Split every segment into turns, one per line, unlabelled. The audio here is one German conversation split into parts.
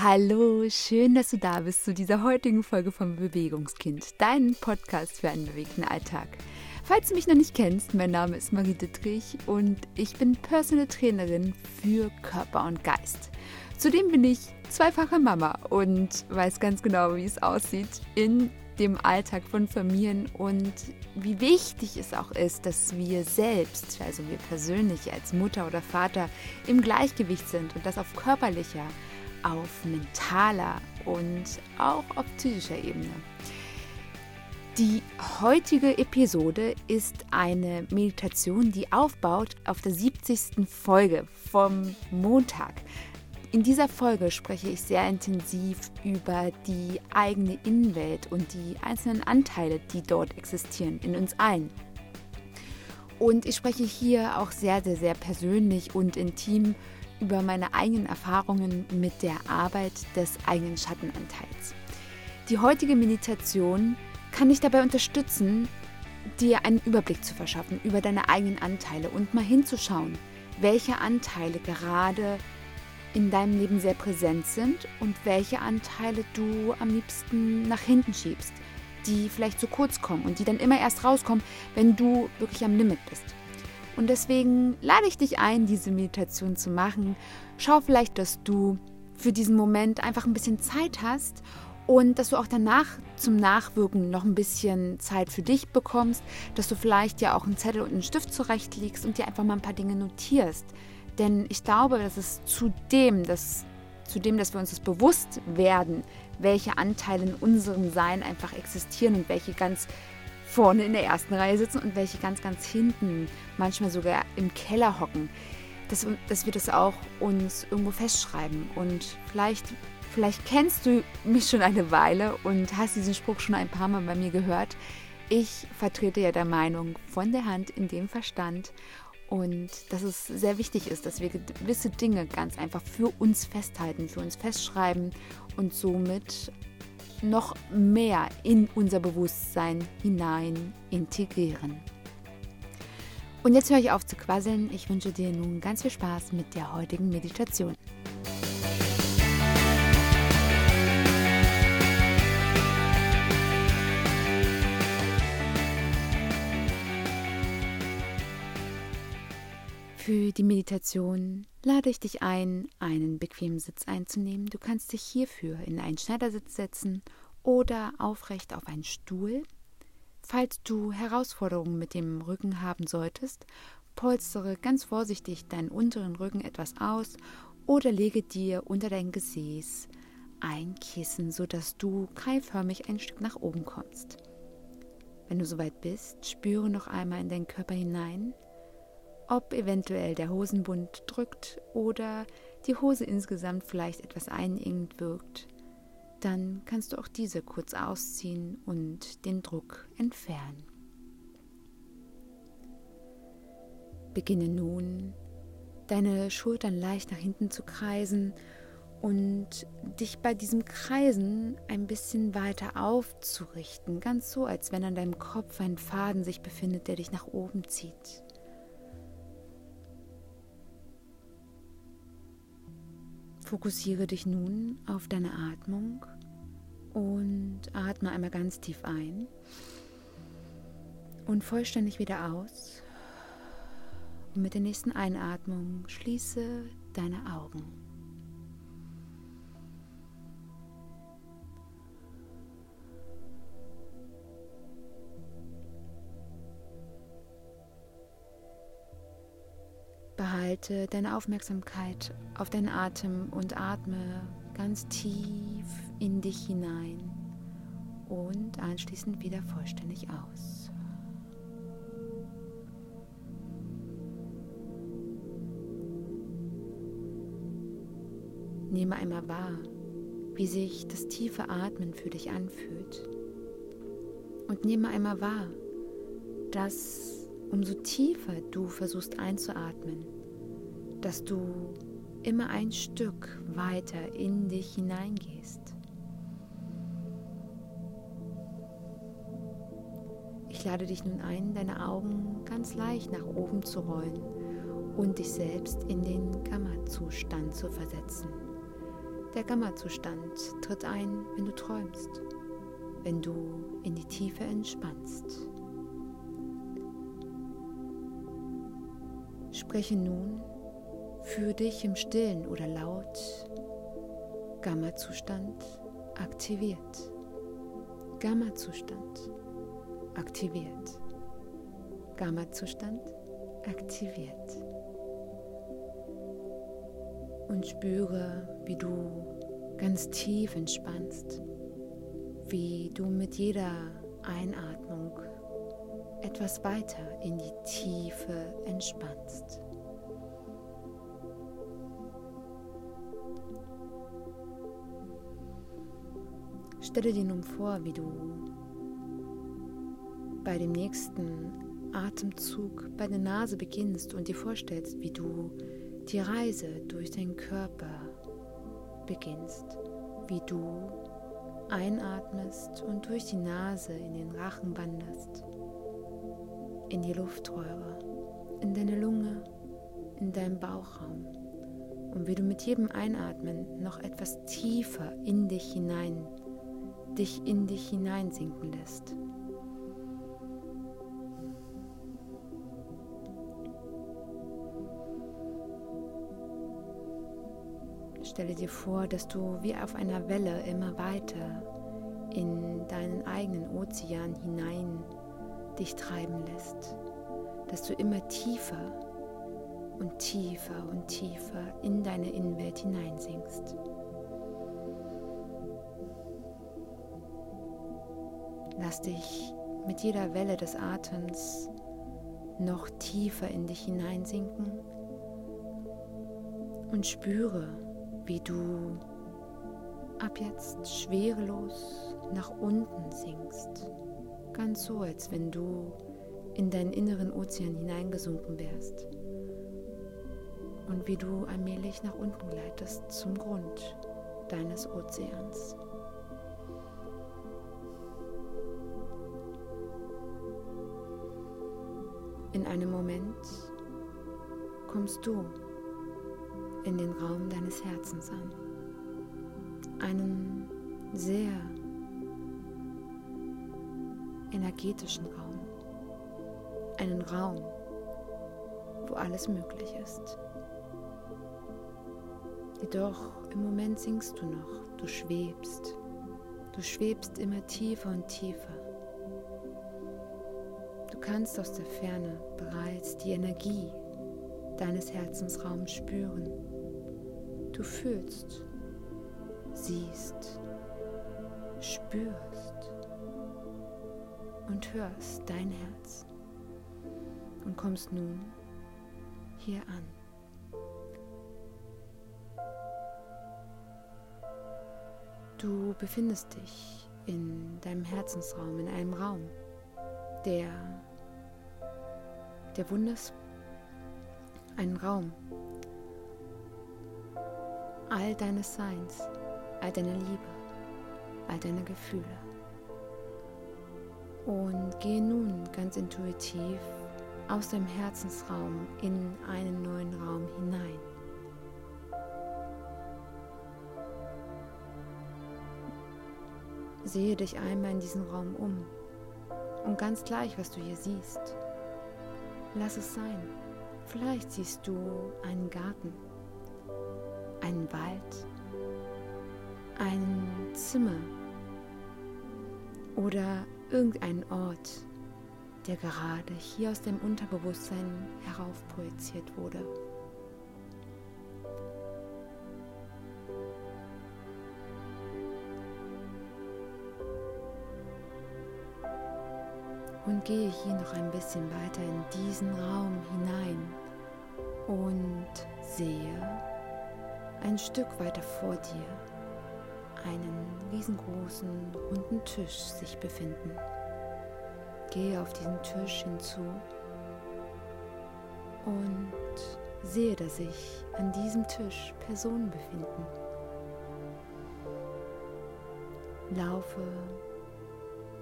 Hallo, schön, dass du da bist zu dieser heutigen Folge vom Bewegungskind, dein Podcast für einen bewegten Alltag. Falls du mich noch nicht kennst, mein Name ist Marie Dittrich und ich bin Personal Trainerin für Körper und Geist. Zudem bin ich zweifache Mama und weiß ganz genau, wie es aussieht in dem Alltag von Familien und wie wichtig es auch ist, dass wir selbst, also wir persönlich als Mutter oder Vater, im Gleichgewicht sind und das auf körperlicher, auf mentaler und auch auf psychischer Ebene. Die heutige Episode ist eine Meditation, die aufbaut auf der 70. Folge vom Montag. In dieser Folge spreche ich sehr intensiv über die eigene Innenwelt und die einzelnen Anteile, die dort existieren, in uns allen. Und ich spreche hier auch sehr, sehr, sehr persönlich und intim meine eigenen Erfahrungen mit der Arbeit des eigenen Schattenanteils. Die heutige Meditation kann dich dabei unterstützen, dir einen Überblick zu verschaffen über deine eigenen Anteile und mal hinzuschauen, welche Anteile gerade in deinem Leben sehr präsent sind und welche Anteile du am liebsten nach hinten schiebst, die vielleicht zu kurz kommen und die dann immer erst rauskommen, wenn du wirklich am Limit bist. Und deswegen lade ich dich ein, diese Meditation zu machen. Schau vielleicht, dass du für diesen Moment einfach ein bisschen Zeit hast und dass du auch danach zum Nachwirken noch ein bisschen Zeit für dich bekommst, dass du vielleicht ja auch einen Zettel und einen Stift zurechtlegst und dir einfach mal ein paar Dinge notierst. Denn ich glaube, dass es zu dem, dass, zu dem, dass wir uns das bewusst werden, welche Anteile in unserem Sein einfach existieren und welche ganz vorne in der ersten Reihe sitzen und welche ganz, ganz hinten, manchmal sogar im Keller hocken, dass, dass wir das auch uns irgendwo festschreiben. Und vielleicht, vielleicht kennst du mich schon eine Weile und hast diesen Spruch schon ein paar Mal bei mir gehört. Ich vertrete ja der Meinung, von der Hand in dem Verstand und dass es sehr wichtig ist, dass wir gewisse Dinge ganz einfach für uns festhalten, für uns festschreiben und somit noch mehr in unser Bewusstsein hinein integrieren. Und jetzt höre ich auf zu quasseln. Ich wünsche dir nun ganz viel Spaß mit der heutigen Meditation. Für die Meditation lade ich dich ein, einen bequemen Sitz einzunehmen. Du kannst dich hierfür in einen Schneidersitz setzen oder aufrecht auf einen Stuhl. Falls du Herausforderungen mit dem Rücken haben solltest, polstere ganz vorsichtig deinen unteren Rücken etwas aus oder lege dir unter dein Gesäß ein Kissen, sodass du kreiförmig ein Stück nach oben kommst. Wenn du soweit bist, spüre noch einmal in deinen Körper hinein ob eventuell der Hosenbund drückt oder die Hose insgesamt vielleicht etwas einengt wirkt, dann kannst du auch diese kurz ausziehen und den Druck entfernen. Beginne nun, deine Schultern leicht nach hinten zu kreisen und dich bei diesem Kreisen ein bisschen weiter aufzurichten, ganz so, als wenn an deinem Kopf ein Faden sich befindet, der dich nach oben zieht. Fokussiere dich nun auf deine Atmung und atme einmal ganz tief ein und vollständig wieder aus. Und mit der nächsten Einatmung schließe deine Augen. Behalte deine Aufmerksamkeit auf deinen Atem und atme ganz tief in dich hinein und anschließend wieder vollständig aus. Nehme einmal wahr, wie sich das tiefe Atmen für dich anfühlt. Und nehme einmal wahr, dass umso tiefer du versuchst einzuatmen, dass du immer ein Stück weiter in dich hineingehst. Ich lade dich nun ein, deine Augen ganz leicht nach oben zu rollen und dich selbst in den Gamma-Zustand zu versetzen. Der Gamma-Zustand tritt ein, wenn du träumst, wenn du in die Tiefe entspannst. Spreche nun für dich im Stillen oder laut Gamma-Zustand aktiviert. Gamma-Zustand aktiviert. Gamma-Zustand aktiviert. Und spüre, wie du ganz tief entspannst, wie du mit jeder Einatmung etwas weiter in die Tiefe entspannst. Stelle dir nun vor, wie du bei dem nächsten Atemzug bei der Nase beginnst und dir vorstellst, wie du die Reise durch deinen Körper beginnst, wie du einatmest und durch die Nase in den Rachen wanderst, in die Luftröhre, in deine Lunge, in deinen Bauchraum und wie du mit jedem Einatmen noch etwas tiefer in dich hinein dich in dich hineinsinken lässt. Stelle dir vor, dass du wie auf einer Welle immer weiter in deinen eigenen Ozean hinein dich treiben lässt, dass du immer tiefer und tiefer und tiefer in deine Innenwelt hineinsinkst. Lass dich mit jeder Welle des Atems noch tiefer in dich hineinsinken und spüre, wie du ab jetzt schwerelos nach unten sinkst. Ganz so, als wenn du in deinen inneren Ozean hineingesunken wärst. Und wie du allmählich nach unten gleitest zum Grund deines Ozeans. In einem Moment kommst du in den Raum deines Herzens an. Einen sehr energetischen Raum. Einen Raum, wo alles möglich ist. Jedoch im Moment singst du noch, du schwebst. Du schwebst immer tiefer und tiefer kannst aus der Ferne bereits die Energie deines Herzensraums spüren. Du fühlst, siehst, spürst und hörst dein Herz und kommst nun hier an. Du befindest dich in deinem Herzensraum, in einem Raum, der der Wunders einen Raum all deines Seins, all deiner Liebe, all deiner Gefühle. Und gehe nun ganz intuitiv aus deinem Herzensraum in einen neuen Raum hinein. Sehe dich einmal in diesen Raum um und ganz gleich, was du hier siehst, Lass es sein. Vielleicht siehst du einen Garten, einen Wald, ein Zimmer oder irgendeinen Ort, der gerade hier aus dem Unterbewusstsein heraufprojiziert wurde. Und gehe hier noch ein bisschen weiter in diesen Raum hinein und sehe ein Stück weiter vor dir einen riesengroßen runden Tisch sich befinden. Gehe auf diesen Tisch hinzu und sehe, dass sich an diesem Tisch Personen befinden. Laufe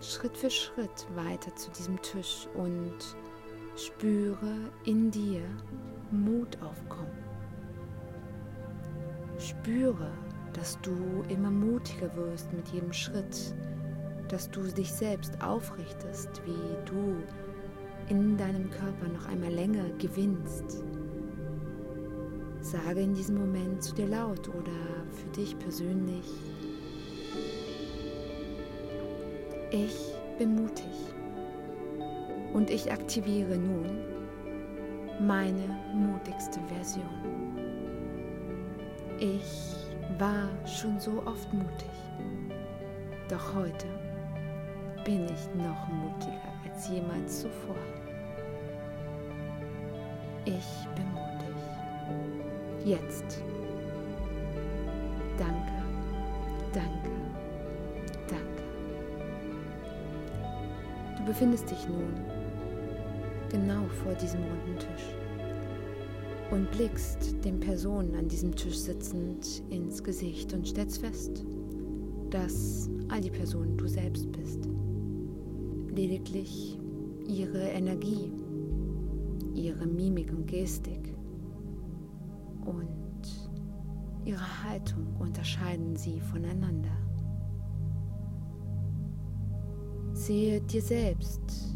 Schritt für Schritt weiter zu diesem Tisch und spüre in dir Mut aufkommen. Spüre, dass du immer mutiger wirst mit jedem Schritt, dass du dich selbst aufrichtest, wie du in deinem Körper noch einmal länger gewinnst. Sage in diesem Moment zu dir laut oder für dich persönlich, ich bin mutig und ich aktiviere nun meine mutigste Version. Ich war schon so oft mutig, doch heute bin ich noch mutiger als jemals zuvor. Ich bin mutig. Jetzt. Danke, danke, danke. Du befindest dich nun genau vor diesem runden Tisch und blickst den Personen an diesem Tisch sitzend ins Gesicht und stellst fest, dass all die Personen du selbst bist. Lediglich ihre Energie, ihre Mimik und Gestik und ihre Haltung unterscheiden sie voneinander. Sehe dir selbst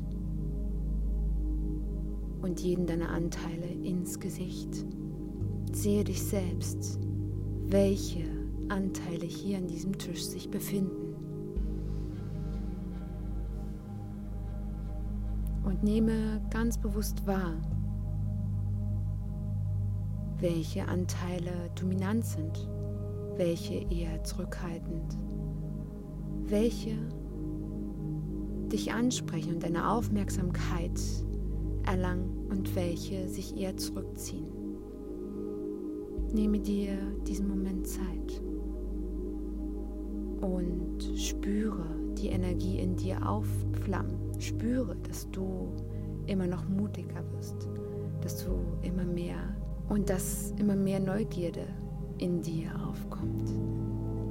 und jeden deiner Anteile ins Gesicht. Sehe dich selbst, welche Anteile hier an diesem Tisch sich befinden. Und nehme ganz bewusst wahr, welche Anteile dominant sind, welche eher zurückhaltend, welche dich ansprechen und deine Aufmerksamkeit erlangen und welche sich eher zurückziehen. Nehme dir diesen Moment Zeit und spüre die Energie in dir aufflammen. Spüre, dass du immer noch mutiger wirst, dass du immer mehr und dass immer mehr Neugierde in dir aufkommt.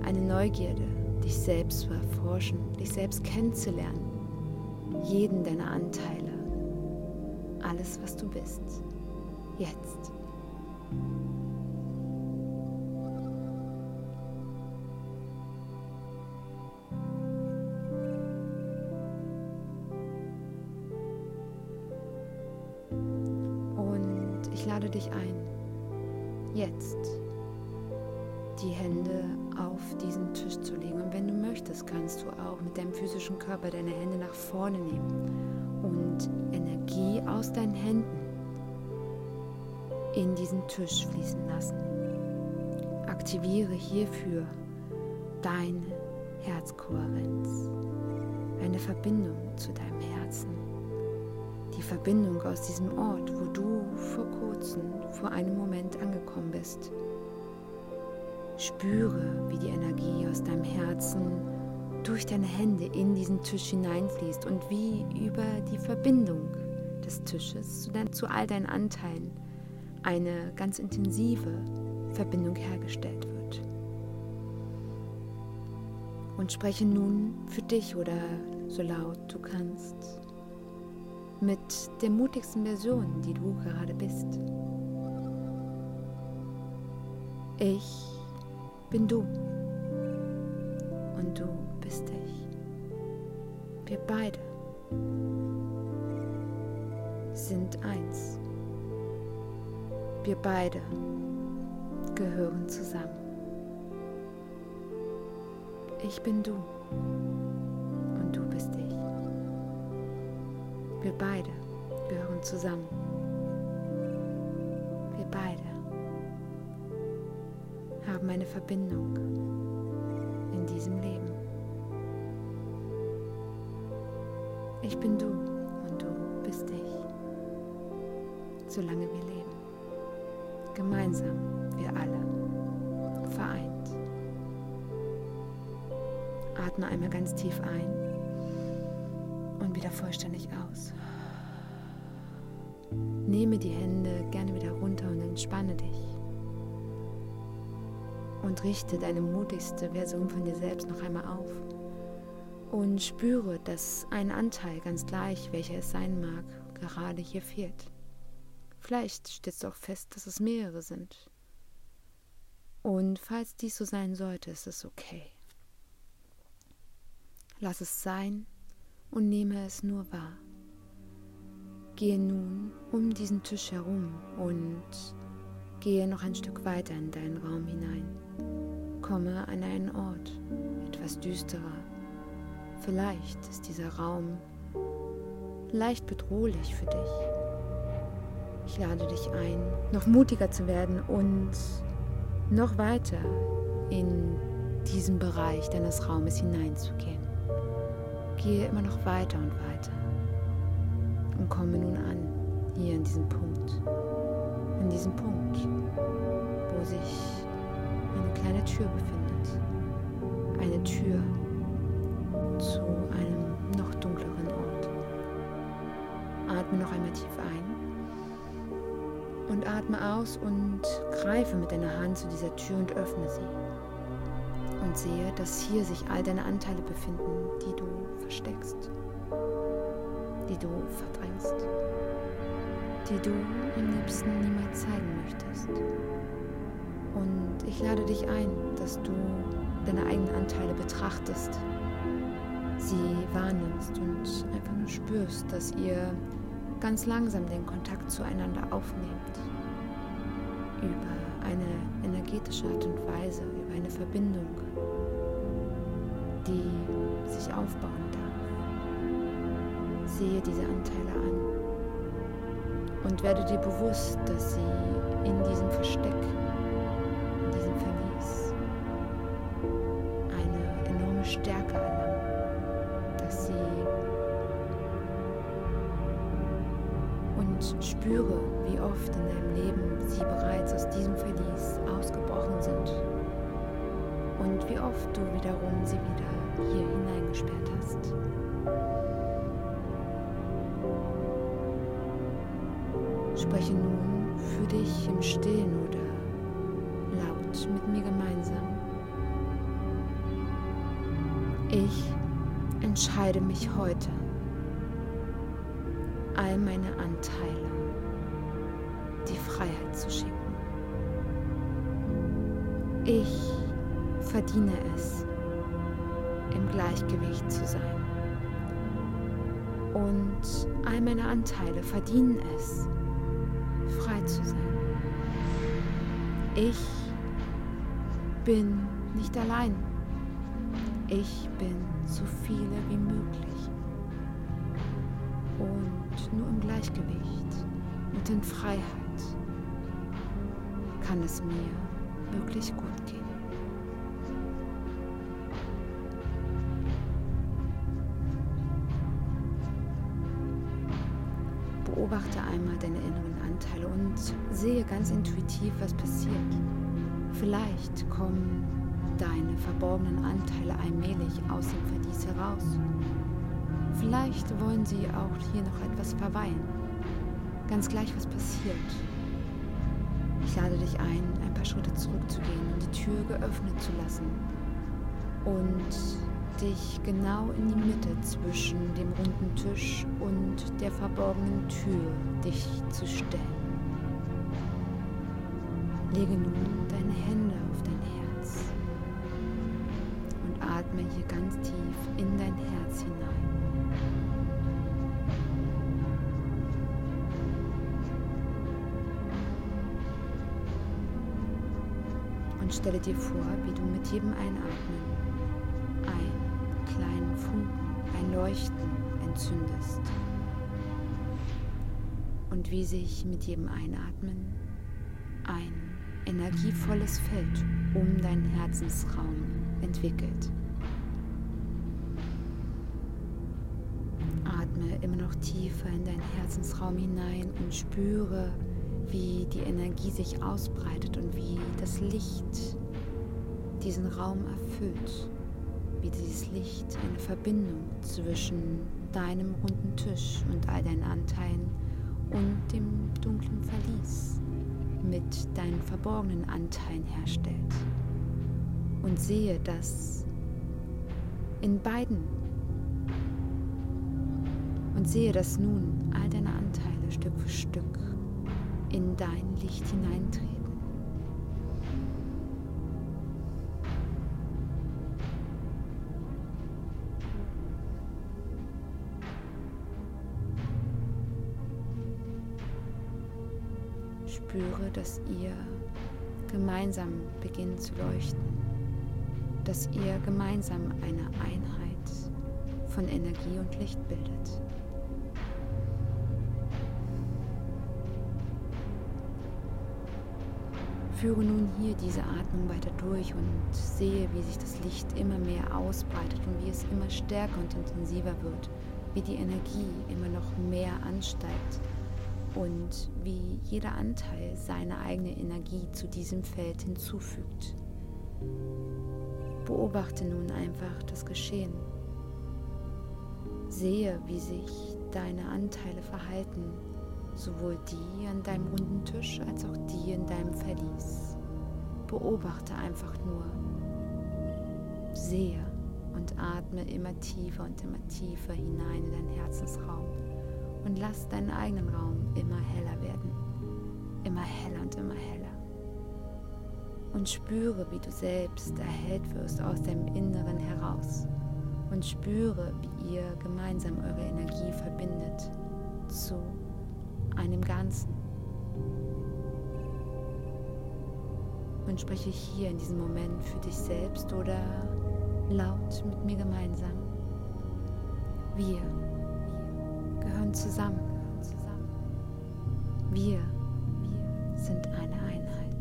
Eine Neugierde, dich selbst zu erforschen, dich selbst kennenzulernen, jeden deiner Anteile alles, was du bist. Jetzt. Und ich lade dich ein, jetzt die Hände auf diesen Tisch zu legen. Und wenn du möchtest, kannst du auch mit deinem physischen Körper deine Hände nach vorne nehmen und Energie aus deinen Händen in diesen Tisch fließen lassen. Aktiviere hierfür deine Herzkohärenz, eine Verbindung zu deinem Herzen, die Verbindung aus diesem Ort, wo du vor kurzem, vor einem Moment angekommen bist Spüre, wie die Energie aus deinem Herzen durch deine Hände in diesen Tisch hineinfließt und wie über die Verbindung des Tisches zu, dein, zu all deinen Anteilen eine ganz intensive Verbindung hergestellt wird. Und spreche nun für dich oder so laut du kannst mit der mutigsten Version, die du gerade bist. Ich bin du und du bist ich. Wir beide sind eins. Wir beide gehören zusammen. Ich bin du und du bist ich. Wir beide gehören zusammen. Wir beide haben eine Verbindung in diesem Leben. Ich bin du und du bist ich. Solange wir leben. Gemeinsam, wir alle. Vereint. Atme einmal ganz tief ein und wieder vollständig aus. Nehme die Hände gerne wieder runter und entspanne dich und richte deine mutigste Version von dir selbst noch einmal auf. Und spüre, dass ein Anteil, ganz gleich welcher es sein mag, gerade hier fehlt. Vielleicht stellst du auch fest, dass es mehrere sind. Und falls dies so sein sollte, ist es okay. Lass es sein und nehme es nur wahr. Gehe nun um diesen Tisch herum und gehe noch ein Stück weiter in deinen Raum hinein. Komme an einen Ort, etwas düsterer. Vielleicht ist dieser Raum leicht bedrohlich für dich. Ich lade dich ein, noch mutiger zu werden und noch weiter in diesen Bereich deines Raumes hineinzugehen. Gehe immer noch weiter und weiter und komme nun an, hier an diesem Punkt. An diesem Punkt, wo sich eine kleine Tür befindet. Eine Tür zu einem noch dunkleren Ort. Atme noch einmal tief ein und atme aus und greife mit deiner Hand zu dieser Tür und öffne sie. Und sehe, dass hier sich all deine Anteile befinden, die du versteckst, die du verdrängst, die du am liebsten niemals zeigen möchtest. Und ich lade dich ein, dass du deine eigenen Anteile betrachtest, sie wahrnimmst und einfach nur spürst, dass ihr ganz langsam den Kontakt zueinander aufnehmt. Über eine energetische Art und Weise, über eine Verbindung, die sich aufbauen darf. Sehe diese Anteile an und werde dir bewusst, dass sie in diesem Versteck, Ich entscheide mich heute all meine Anteile die Freiheit zu schenken. Ich verdiene es, im Gleichgewicht zu sein. Und all meine Anteile verdienen es, frei zu sein. Ich bin nicht allein. Ich bin so viele wie möglich und nur im Gleichgewicht und in Freiheit kann es mir wirklich gut gehen. Beobachte einmal deine inneren Anteile und sehe ganz intuitiv, was passiert. Vielleicht kommen deine verborgenen Anteile allmählich aus dem Verlies heraus Vielleicht wollen sie auch hier noch etwas verweilen. Ganz gleich, was passiert. Ich lade dich ein, ein paar Schritte zurückzugehen und die Tür geöffnet zu lassen. Und dich genau in die Mitte zwischen dem runden Tisch und der verborgenen Tür dich zu stellen. Lege nun deine Hände atme hier ganz tief in dein Herz hinein. Und stelle dir vor, wie du mit jedem Einatmen einen kleinen Funken, ein Leuchten entzündest. Und wie sich mit jedem Einatmen ein energievolles Feld um deinen Herzensraum entwickelt. Immer noch tiefer in deinen Herzensraum hinein und spüre, wie die Energie sich ausbreitet und wie das Licht diesen Raum erfüllt, wie dieses Licht eine Verbindung zwischen deinem runden Tisch und all deinen Anteilen und dem dunklen Verlies mit deinen verborgenen Anteilen herstellt. Und sehe, dass in beiden und sehe, dass nun all deine Anteile Stück für Stück in dein Licht hineintreten. Spüre, dass ihr gemeinsam beginnt zu leuchten, dass ihr gemeinsam eine Einheit von Energie und Licht bildet. Führe nun hier diese Atmung weiter durch und sehe, wie sich das Licht immer mehr ausbreitet und wie es immer stärker und intensiver wird, wie die Energie immer noch mehr ansteigt und wie jeder Anteil seine eigene Energie zu diesem Feld hinzufügt. Beobachte nun einfach das Geschehen. Sehe, wie sich deine Anteile verhalten sowohl die an deinem runden Tisch als auch die in deinem Verlies. Beobachte einfach nur, sehe und atme immer tiefer und immer tiefer hinein in deinen Herzensraum und lass deinen eigenen Raum immer heller werden, immer heller und immer heller. Und spüre, wie du selbst erhellt wirst aus deinem Inneren heraus und spüre, wie ihr gemeinsam eure Energie verbindet zu einem Ganzen. Und spreche hier in diesem Moment für dich selbst oder laut mit mir gemeinsam. Wir gehören zusammen. Wir sind eine Einheit.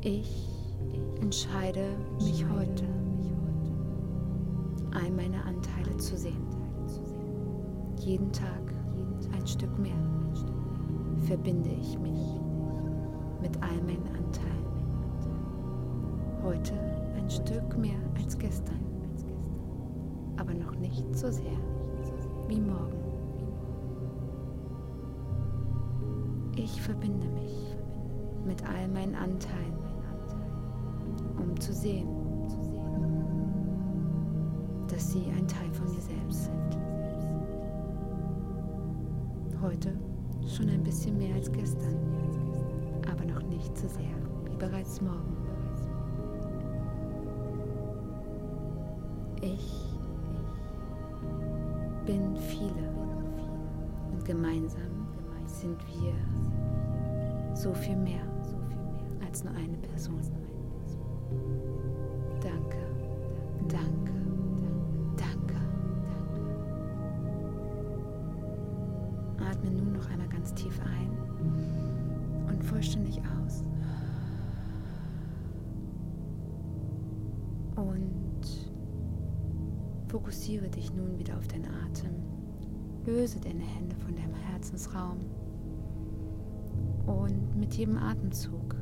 Ich entscheide mich heute, all meine Anteile zu sehen. Jeden Tag ein Stück mehr verbinde ich mich mit all meinen Anteilen. Heute ein Stück mehr als gestern, aber noch nicht so sehr wie morgen. Ich verbinde mich mit all meinen Anteilen, um zu sehen, dass sie ein Teil von mir selbst sind heute schon ein bisschen mehr als gestern, aber noch nicht so sehr wie bereits morgen. Ich bin viele und gemeinsam sind wir so viel mehr als nur eine Person. Fokussiere dich nun wieder auf deinen Atem. Löse deine Hände von deinem Herzensraum. Und mit jedem Atemzug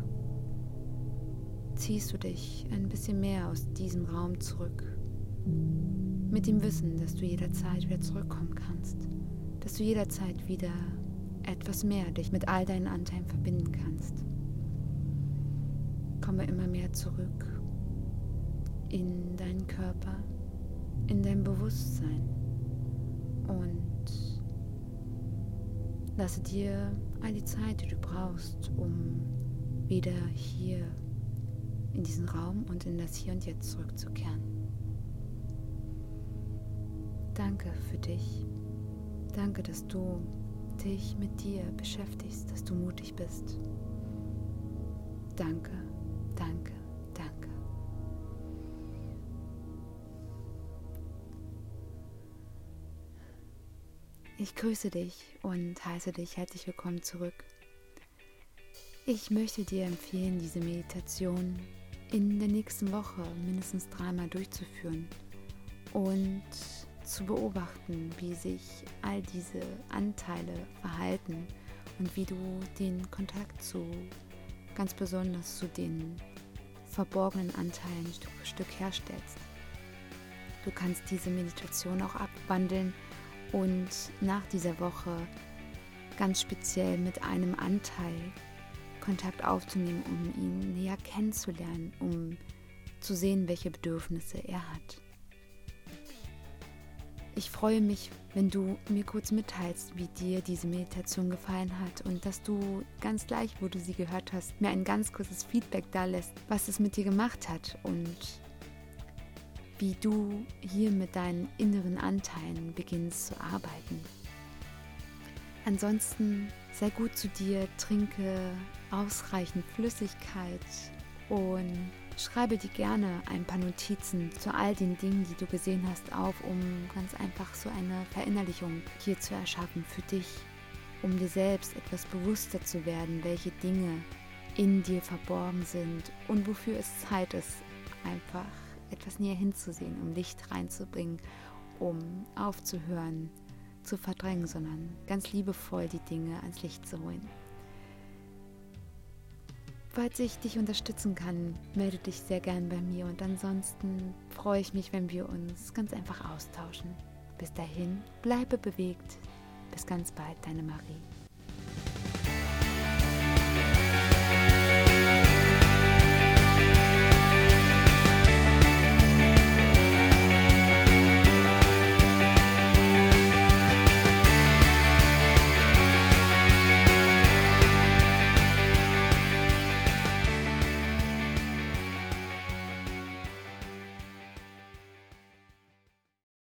ziehst du dich ein bisschen mehr aus diesem Raum zurück. Mit dem Wissen, dass du jederzeit wieder zurückkommen kannst dass du jederzeit wieder etwas mehr dich mit all deinen Anteilen verbinden kannst. Komme immer mehr zurück in deinen Körper, in dein Bewusstsein und lasse dir all die Zeit, die du brauchst, um wieder hier in diesen Raum und in das Hier und Jetzt zurückzukehren. Danke für dich. Danke, dass du dich mit dir beschäftigst, dass du mutig bist. Danke, danke, Ich grüße dich und heiße dich herzlich willkommen zurück. Ich möchte dir empfehlen, diese Meditation in der nächsten Woche mindestens dreimal durchzuführen und zu beobachten, wie sich all diese Anteile verhalten und wie du den Kontakt zu ganz besonders zu den verborgenen Anteilen Stück für Stück herstellst. Du kannst diese Meditation auch abwandeln und nach dieser Woche ganz speziell mit einem Anteil Kontakt aufzunehmen, um ihn näher kennenzulernen, um zu sehen, welche Bedürfnisse er hat. Ich freue mich, wenn du mir kurz mitteilst, wie dir diese Meditation gefallen hat und dass du ganz gleich, wo du sie gehört hast, mir ein ganz kurzes Feedback da lässt, was es mit dir gemacht hat und wie du hier mit deinen inneren Anteilen beginnst zu arbeiten. ansonsten sei gut zu dir, trinke ausreichend Flüssigkeit und schreibe dir gerne ein paar Notizen zu all den Dingen, die du gesehen hast, auf, um ganz einfach so eine Verinnerlichung hier zu erschaffen für dich, um dir selbst etwas bewusster zu werden, welche Dinge in dir verborgen sind und wofür es Zeit ist, einfach etwas näher hinzusehen, um Licht reinzubringen, um aufzuhören, zu verdrängen, sondern ganz liebevoll die Dinge ans Licht zu holen. Falls ich dich unterstützen kann, melde dich sehr gern bei mir und ansonsten freue ich mich, wenn wir uns ganz einfach austauschen. Bis dahin, bleibe bewegt. Bis ganz bald, deine Marie.